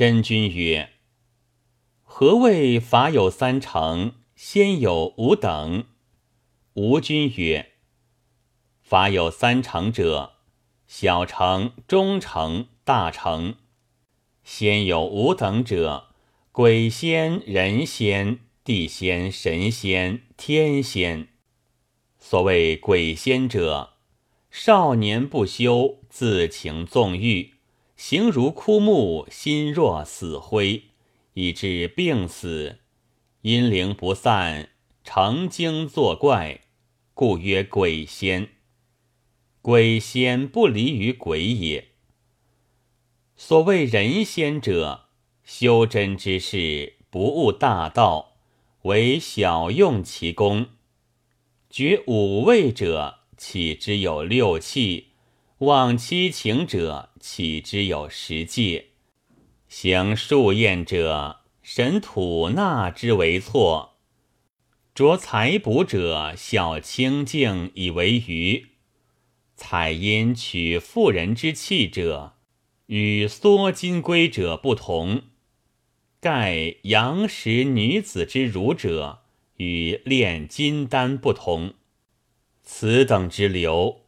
真君曰：“何谓法有三成，先有五等？”吴君曰：“法有三成者，小成、中成、大成；先有五等者，鬼仙、人仙、地仙、神仙、天仙。所谓鬼仙者，少年不修，自情纵欲。”形如枯木，心若死灰，以致病死，阴灵不散，成精作怪，故曰鬼仙。鬼仙不离于鬼也。所谓人仙者，修真之事，不悟大道，为小用其功。觉五味者，岂之有六气？望七情者，岂之有十戒？行数验者，神吐纳之为错；着财卜者，小清净以为余。采阴取妇人之气者，与缩金龟者不同；盖阳食女子之乳者，与炼金丹不同。此等之流。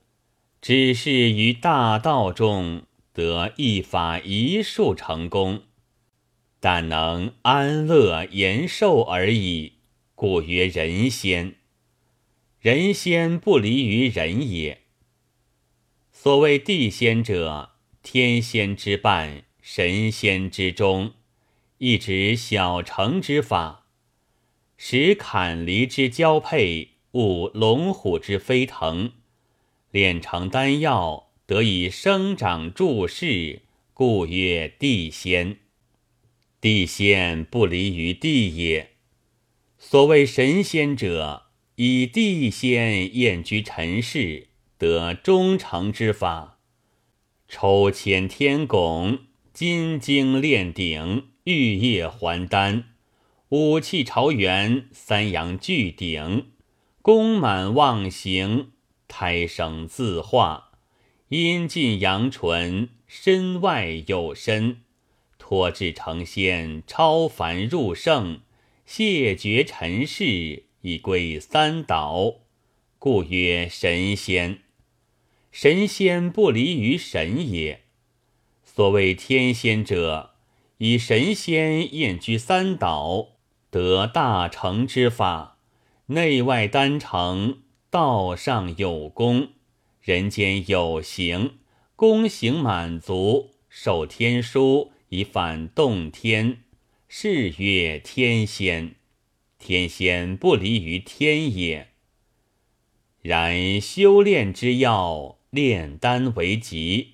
只是于大道中得一法一术成功，但能安乐延寿而已，故曰人仙。人仙不离于人也。所谓地仙者，天仙之半，神仙之中，一指小成之法，使坎离之交配，悟龙虎之飞腾。炼成丹药，得以生长注释，故曰地仙。地仙不离于地也。所谓神仙者，以地仙验居尘世，得忠诚之法。抽签天拱，金睛炼鼎，玉液还丹，五气朝元，三阳聚鼎，功满忘形。胎生自化，阴尽阳纯，身外有身，脱至成仙，超凡入圣，谢绝尘世，以归三岛，故曰神仙。神仙不离于神也。所谓天仙者，以神仙验居三岛，得大成之法，内外丹成。道上有功，人间有形，功行满足，受天书以反动天，是曰天仙。天仙不离于天也。然修炼之要，炼丹为急。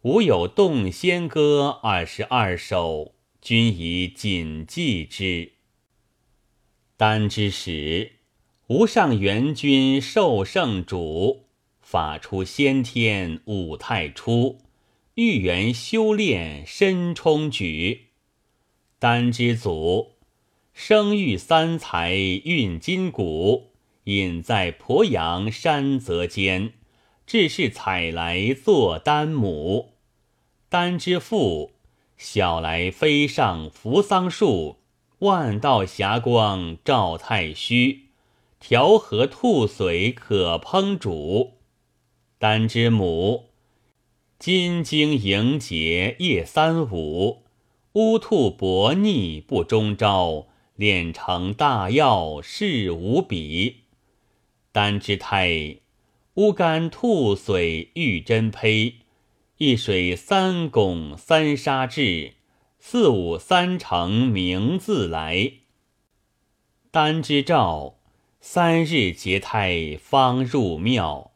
吾有动仙歌二十二首，均以谨记之。丹之始。无上元君受圣主，法出先天五太初，欲元修炼身充举。丹之祖，生育三才运筋骨，隐在鄱阳山泽间，致是采来作丹母。丹之父，小来飞上扶桑树，万道霞光照太虚。调和兔髓可烹煮，丹之母，金睛莹洁夜三五，乌兔薄腻不终朝，炼成大药势无比。丹之胎，乌干兔髓玉真胚，一水三汞三沙质，四五三成名自来。丹之兆。三日结胎方入庙，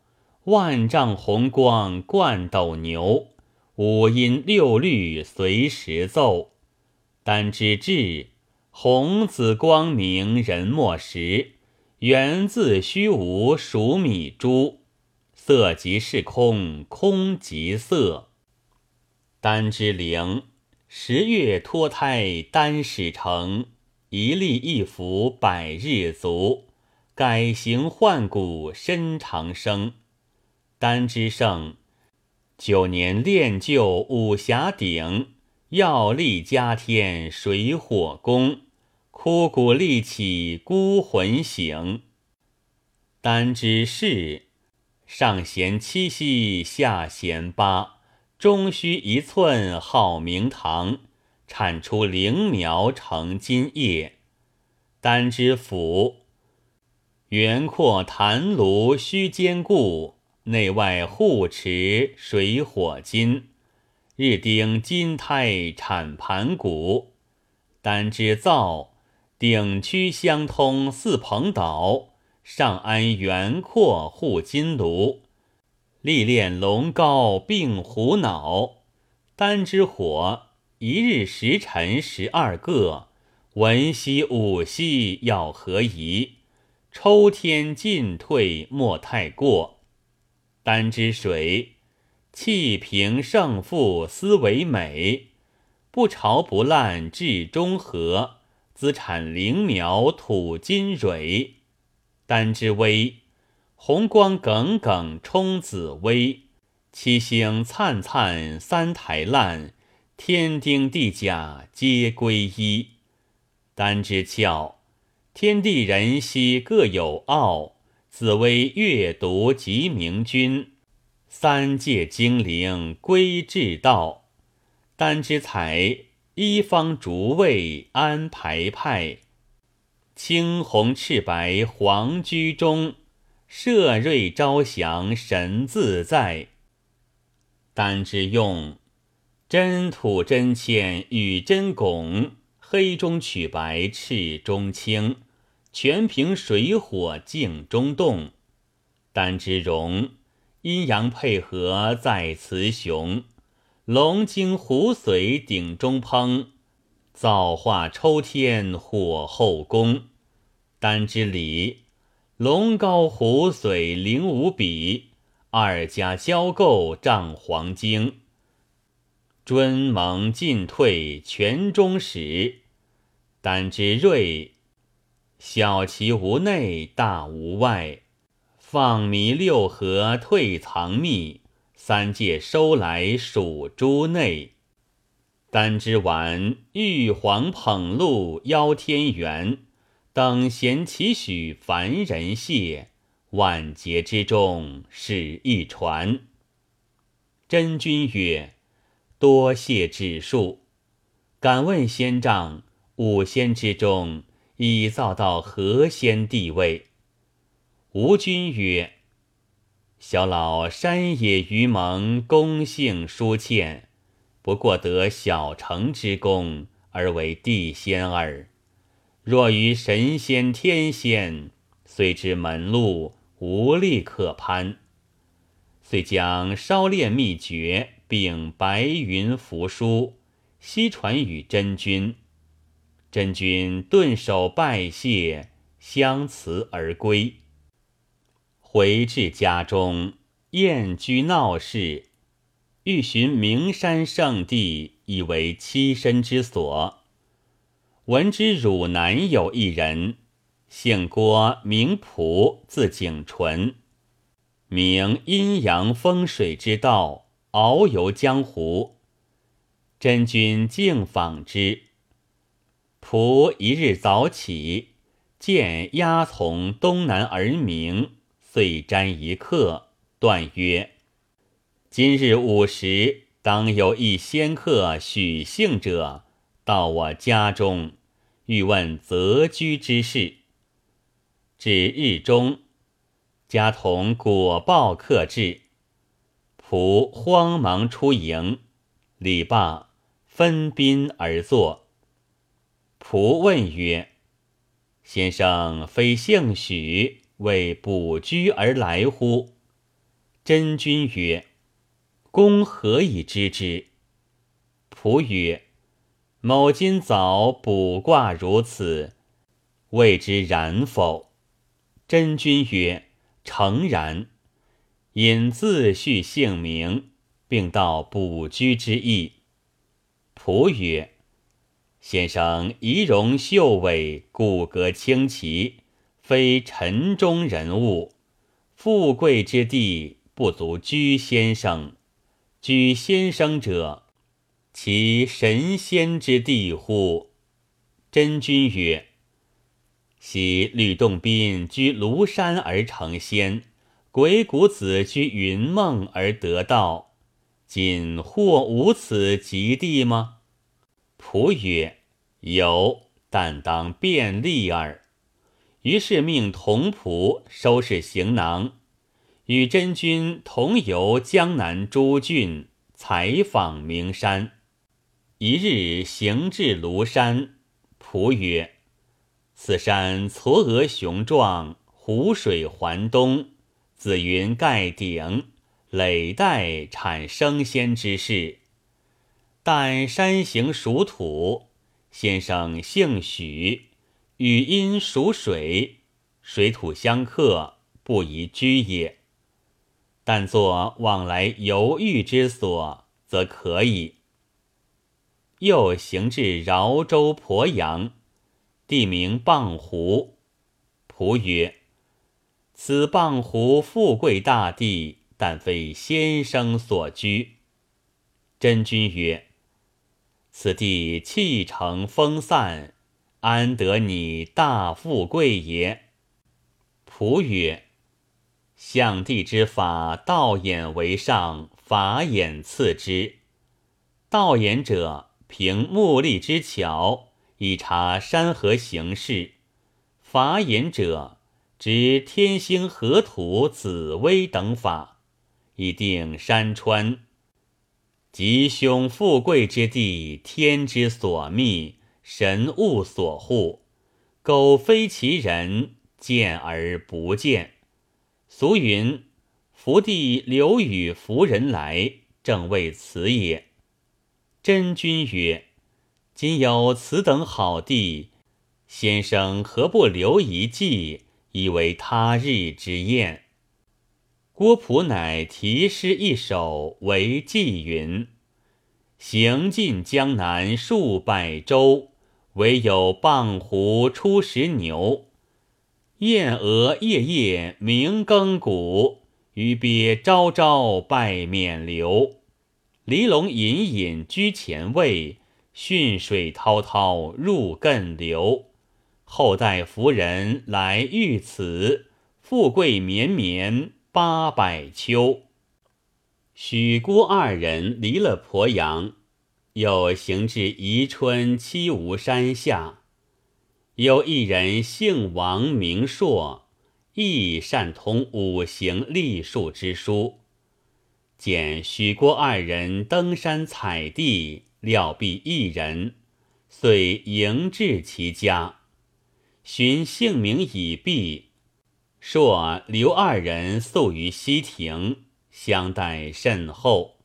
万丈红光贯斗牛，五音六律随时奏。丹之至，红紫光明人莫识，源自虚无数米珠，色即是空，空即色。丹之灵，十月脱胎丹始成，一粒一服百日足。改形换骨身长生，丹之圣，九年炼就武侠鼎，要力加天水火功，枯骨立起孤魂醒。丹之士，上弦七夕下弦八，终须一寸好明堂，产出灵苗成金叶。丹之府，圆阔坛炉须坚固，内外护持水火金。日丁金胎产盘古，丹之造顶曲相通四蓬岛，上安圆阔护金炉，历练龙高并虎脑。丹之火一日时辰十二个。文兮武兮要何宜？抽天进退莫太过。丹之水，气平胜负思为美。不潮不烂至中和，资产灵苗土金蕊。丹之微，红光耿耿冲紫薇。七星灿灿三台烂，天丁地甲皆归一。丹之窍，天地人兮各有奥。紫薇阅读即明君，三界精灵归至道。丹之彩，一方逐位安排派。青红赤白黄居中，射瑞招祥神自在。丹之用，真土真铅与真汞。黑中取白，赤中青，全凭水火静中动。丹之容，阴阳配合在雌雄，龙精虎髓顶中烹，造化抽天火后宫。丹之理，龙高虎髓灵无比，二家交构丈黄精，尊蒙进退全中始。丹之锐，小其无内，大无外。放迷六合，退藏密，三界收来属诸内。丹之丸，玉皇捧露邀天元，等闲岂许凡人谢？万劫之中，始一传。真君曰：“多谢指数，敢问仙丈。”五仙之中，已造到何仙地位？吴君曰：“小老山野愚蒙，功性疏欠，不过得小成之功，而为地仙耳。若于神仙天仙，虽知门路，无力可攀。遂将烧炼秘诀，并白云符书，悉传与真君。”真君顿首拜谢，相辞而归。回至家中，宴居闹市，欲寻名山圣地，以为栖身之所。闻之汝南有一人，姓郭，名仆，字景纯，名阴阳风水之道，遨游江湖。真君敬访之。仆一日早起，见鸦从东南而鸣，遂瞻一刻，断曰：“今日午时，当有一仙客许姓者到我家中，欲问择居之事。”至日中，家童果报客至，仆慌忙出迎，礼罢，分宾而坐。仆问曰：“先生非姓许，为卜居而来乎？”真君曰：“公何以知之？”仆曰：“某今早卜卦如此，未知然否？”真君曰：“诚然。”引自叙姓名，并道卜居之意。仆曰：先生仪容秀伟，骨骼清奇，非尘中人物。富贵之地不足居先生，居先生者，其神仙之地乎？真君曰：“昔吕洞宾居庐山而成仙，鬼谷子居云梦而得道，今或无此极地吗？”仆曰：“有，但当便利耳。”于是命童仆收拾行囊，与真君同游江南诸郡，采访名山。一日行至庐山，仆曰：“此山嵯峨雄壮，湖水环东，紫云盖顶，累代产升仙之事。但山形属土，先生姓许，语音属水，水土相克，不宜居也。但作往来游寓之所，则可以。”又行至饶州鄱阳，地名蚌湖。仆曰：“此蚌湖富贵大地，但非先生所居。”真君曰：“此地气成风散，安得你大富贵也？”仆曰：“象帝之法，道眼为上，法眼次之。道眼者。”凭目力之巧，以察山河形势；法眼者，知天星河图、紫微等法，以定山川。吉凶富贵之地，天之所秘，神物所护。苟非其人，见而不见。俗云：“福地留与福人来”，正为此也。真君曰：“今有此等好地，先生何不留一计，以为他日之宴？”郭璞乃题诗一首为寄云：“行尽江南数百州，唯有傍湖出石牛。燕鹅夜夜鸣更鼓，鱼鳖朝朝拜冕旒。”离龙隐隐居前位，汛水滔滔入艮流。后代福人来遇此，富贵绵绵八百秋。许郭二人离了鄱阳，又行至宜春七吴山下，有一人姓王名硕，亦善通五行历数之书。见许郭二人登山采地，料必一人，遂迎至其家，寻姓名已毕，说刘二人宿于西亭，相待甚厚。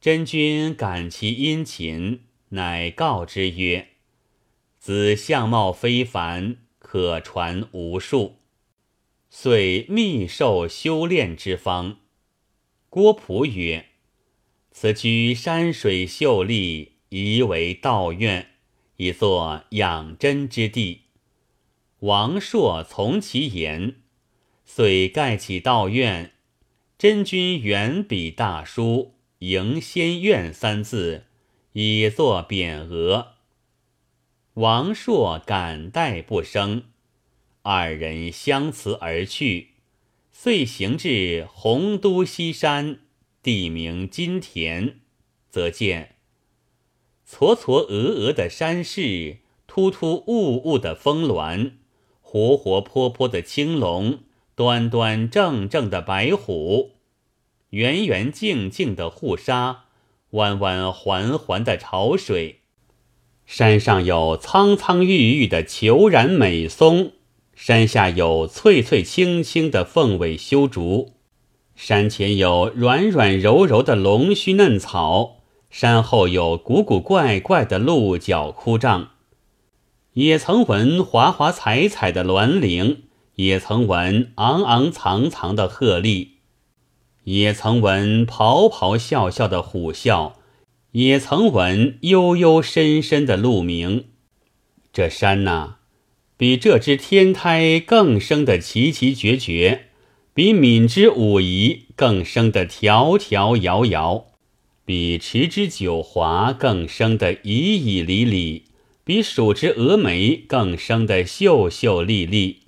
真君感其殷勤，乃告之曰：“子相貌非凡，可传无数。”遂密授修炼之方。郭璞曰：“此居山水秀丽，宜为道院，以作养真之地。”王朔从其言，遂盖起道院。真君原笔大书“迎仙院”三字，以作匾额。王朔感戴不生，二人相辞而去。遂行至洪都西山，地名金田，则见嵯嵯峨峨的山势，突突兀兀的峰峦，活活泼泼的青龙，端端正正的白虎，圆圆净净的护沙，弯弯环环的潮水。山上有苍苍郁郁的虬髯美松。山下有翠翠青青的凤尾修竹，山前有软软柔柔的龙须嫩草，山后有古古怪怪的鹿角枯杖。也曾闻华华彩彩的鸾铃，也曾闻昂昂藏藏的鹤唳，也曾闻咆咆哮哮的虎啸，也曾闻悠悠深深的鹿鸣。这山呐！比这只天胎更生得奇奇绝绝，比敏之武夷更生得条条摇摇。比持之九华更生的旖旎离离，比蜀之峨眉更生的秀秀丽丽，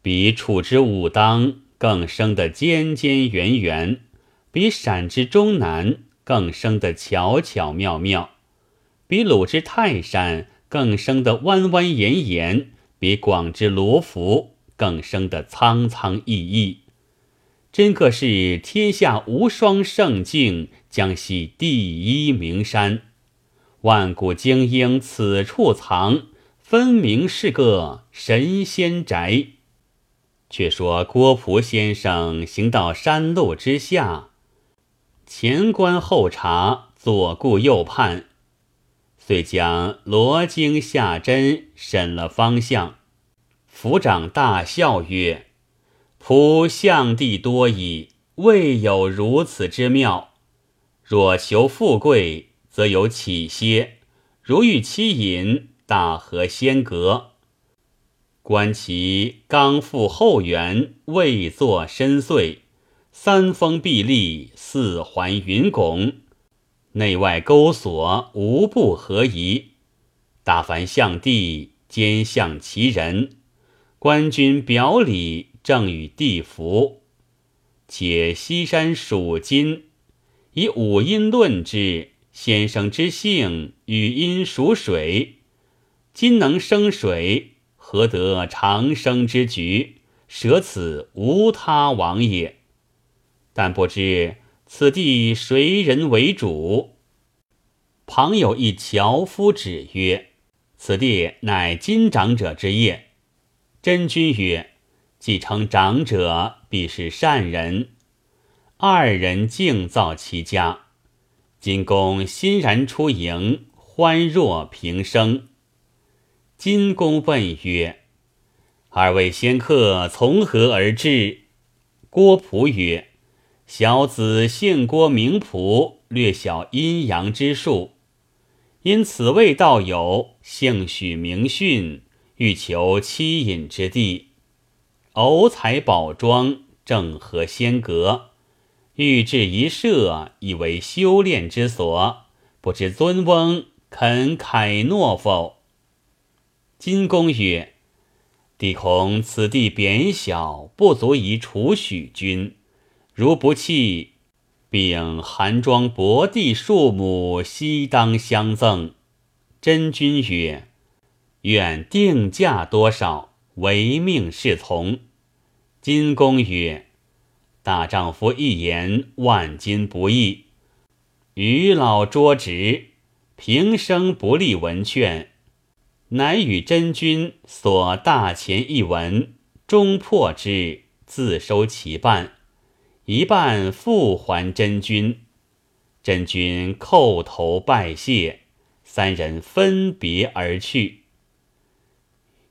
比楚之武当更生的尖尖圆圆，比陕之终南更生的巧巧妙妙，比鲁之泰山更生的弯弯延延，比广之罗浮更生的苍苍逸逸。真个是天下无双胜境，将系第一名山。万古精英此处藏，分明是个神仙宅。却说郭璞先生行到山路之下，前观后察，左顾右盼，遂将罗经下针审了方向。府长大笑曰。仆相地多矣，未有如此之妙。若求富贵，则有起歇；如欲妻隐，大河先阁。观其刚复后圆，未作深邃，三峰壁立，四环云拱，内外钩锁，无不合宜。大凡相地，兼向其人。官军表里。正与地符，且西山属金，以五音论之。先生之性，与阴属水，金能生水，何得长生之局？舍此无他往也。但不知此地谁人为主？旁有一樵夫指曰：“此地乃金长者之业。”真君曰。既称长者，必是善人。二人敬造其家，金公欣然出迎，欢若平生。金公问曰：“二位仙客从何而至？”郭璞曰：“小子姓郭，名璞，略晓阴阳之术，因此位道友，姓许名训，欲求妻隐之地。”偶采宝装，正合仙阁，欲置一舍，以为修炼之所。不知尊翁肯凯诺否？金公曰：“弟恐此地贬小，不足以处许君。如不弃，并寒庄薄地数亩，悉当相赠。”真君曰：“愿定价多少？”唯命是从。金公曰：“大丈夫一言，万金不易。余老拙直，平生不立文劝，乃与真君所大钱一文，终破之，自收其半，一半复还真君。真君叩头拜谢，三人分别而去。”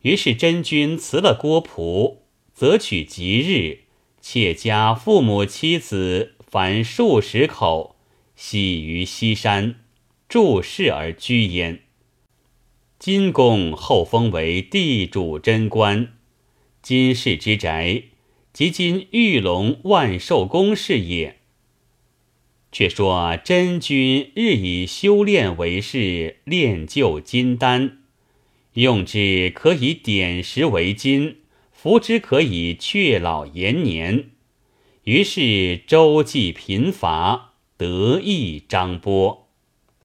于是真君辞了郭璞，择取吉日，妾家父母妻子凡数十口，徙于西山，住世而居焉。金公后封为地主贞观，金氏之宅，即今玉龙万寿宫是也。却说真君日以修炼为事，炼就金丹。用之可以点石为金，服之可以却老延年。于是周济贫乏，得意张波。